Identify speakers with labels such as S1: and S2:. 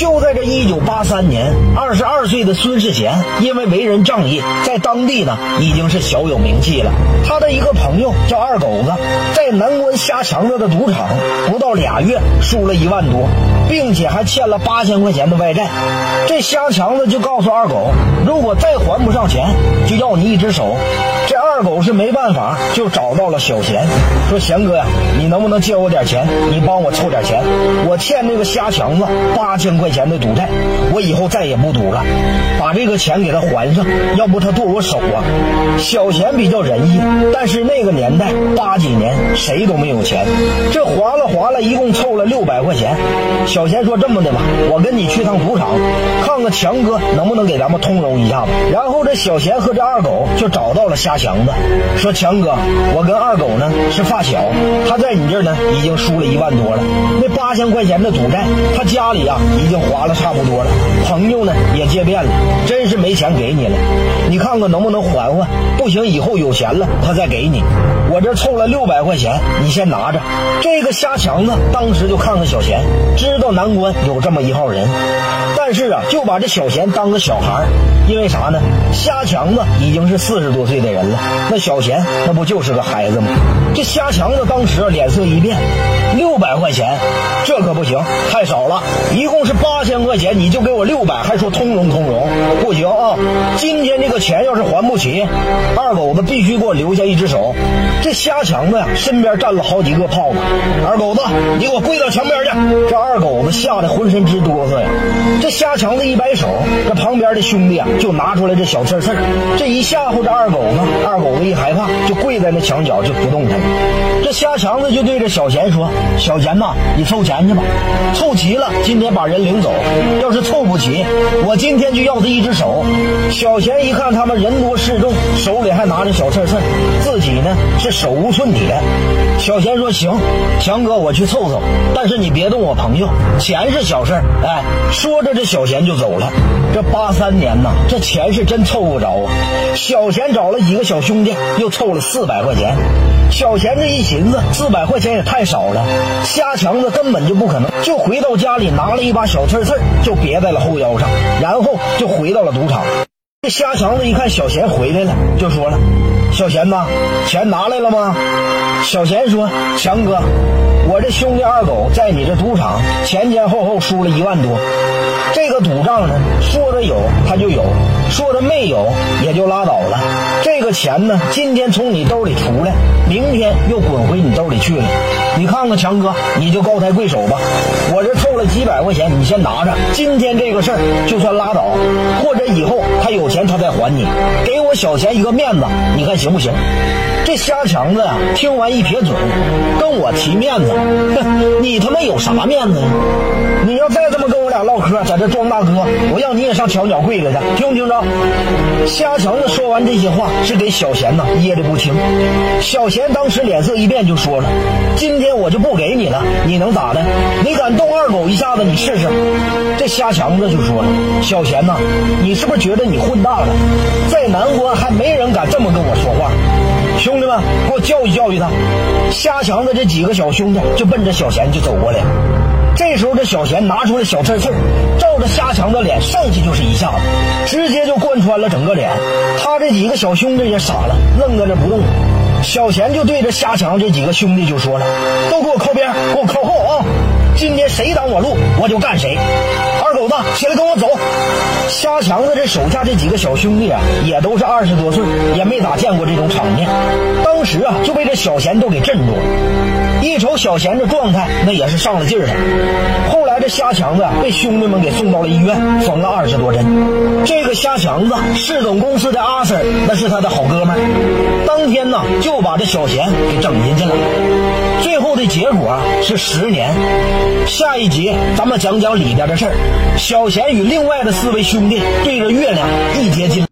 S1: 就在这一九八三年，二十二岁的孙世贤因为为人仗义，在当地呢已经是小有名气了。他的一个朋友叫二狗子，在南关瞎强子的赌场不到俩月输了一万多，并且还欠了八千块钱的外债。这瞎强子就告诉二狗，如果再还不上钱，就要你一只手。这二狗是没办法，就找到了小贤，说：“贤哥呀，你能不能借我点钱？你帮我凑点钱，我欠那个瞎强子八千块钱的赌债，我以后再也不赌了，把这个钱给他还上，要不他剁我手啊。”小贤比较仁义，但是那个年代八几年谁都没有钱，这划拉划拉，一共凑了六百块钱。小贤说：“这么的吧，我跟你去趟赌场，看看强哥能不能给咱们通融一下子。”然后这小贤和这二狗就找到了瞎强子，说：“强哥，我跟二狗呢是发小，他在你这儿呢已经输了一万多了，那八千块钱的赌债，他家里啊已经花了差不多了，朋友呢也借遍了，真是没钱给你了，你看看能不能还还？不行，以后有钱了他再给你。我这凑了六百块钱，你先拿着。”这个瞎强子当时就看看小贤，知道南关有这么一号人，但是啊就把这小贤当个小孩因为啥呢？瞎强子已经是四十多岁的人了，那小贤那不就是个孩子吗？这瞎强子当时脸色一变，六百块钱，这可不行，太少了，一共是八千块钱，你就给我六百，还说通融通融，不行啊！今天这个钱要是还不起，二狗子必须给我留下一只手。这瞎强子呀，身边站了好几个炮子，二狗子，你给我跪到墙边去！这二狗子吓得浑身直哆嗦呀。这瞎强子一摆手，这旁边的兄弟啊就拿出来这小刺刺这一吓唬这二狗子，二狗子一害怕就跪在那墙角就不动弹了。这瞎强子就对着小贤说：“小钱呐，你凑钱去吧，凑齐了今天把人领走，要是凑不齐，我今天就要他一只手。”小贤一看他们人多势众，手里还拿着小刺刺自己呢是手无寸铁。小贤说：“行，强哥，我去凑凑，但是你别动我朋友，钱是小事哎，说着这小贤就走了。这八三年呐，这钱是真凑不着啊。小贤找了几个小兄弟，又凑了四百块钱。小贤这一寻思，四百块钱也太少了，瞎强子根本就不可能。就回到家里拿了一把小刺刺就别在了后腰上，然后就回到了赌场。这瞎强子一看小贤回来了，就说了：“小贤呐，钱拿来了吗？”小贤说：“强哥，我这兄弟二狗在你这赌场前前后后输了一万多，这个赌账呢，说着有他就有，说着没有也就拉倒了。这个钱呢，今天从你兜里出来，明天又滚回你兜里去了。你看看强哥，你就高抬贵手吧。我这凑了几百块钱，你先拿着。今天这个事儿就算拉倒，或者以后他有钱他再还你，给我小钱一个面子，你看行不行？”这瞎强子呀，听完一撇嘴，跟提面子，哼，你他妈有啥面子呀？你要再这么跟我俩唠嗑，在这装大哥，我要你也上墙角跪着去，听没听着？瞎强子说完这些话，是给小贤呐噎的不轻。小贤当时脸色一变，就说了：“今天我就不给你了，你能咋的？你敢动二狗一下子，你试试。”这瞎强子就说了：“小贤呐，你是不是觉得你混大了？在南关还没人敢这么跟我说话。”兄弟们，给我教育教育他！瞎强子这几个小兄弟就奔着小贤就走过来。这时候，这小贤拿出了小刺刺，照着瞎强子脸上去就是一下子，直接就贯穿了整个脸。他这几个小兄弟也傻了，愣在那不动。小贤就对着瞎强这几个兄弟就说了：“都给我靠边，给我靠后啊！今天谁挡我路，我就干谁。”二狗子，起来跟我走！瞎强子这手下这几个小兄弟啊，也都是二十多岁，也没咋见过这种场面。当时啊，就被这小贤都给镇住了。一瞅小贤这状态，那也是上了劲儿了。后来这瞎强子被兄弟们给送到了医院，缝了二十多针。这个瞎强子，市总公司的阿 Sir，那是他的好哥们。当天呢，就把这小贤给整进去了。最后的结果是十年。下一集咱们讲讲里边的事儿。小贤与另外的四位兄弟对着月亮一结金。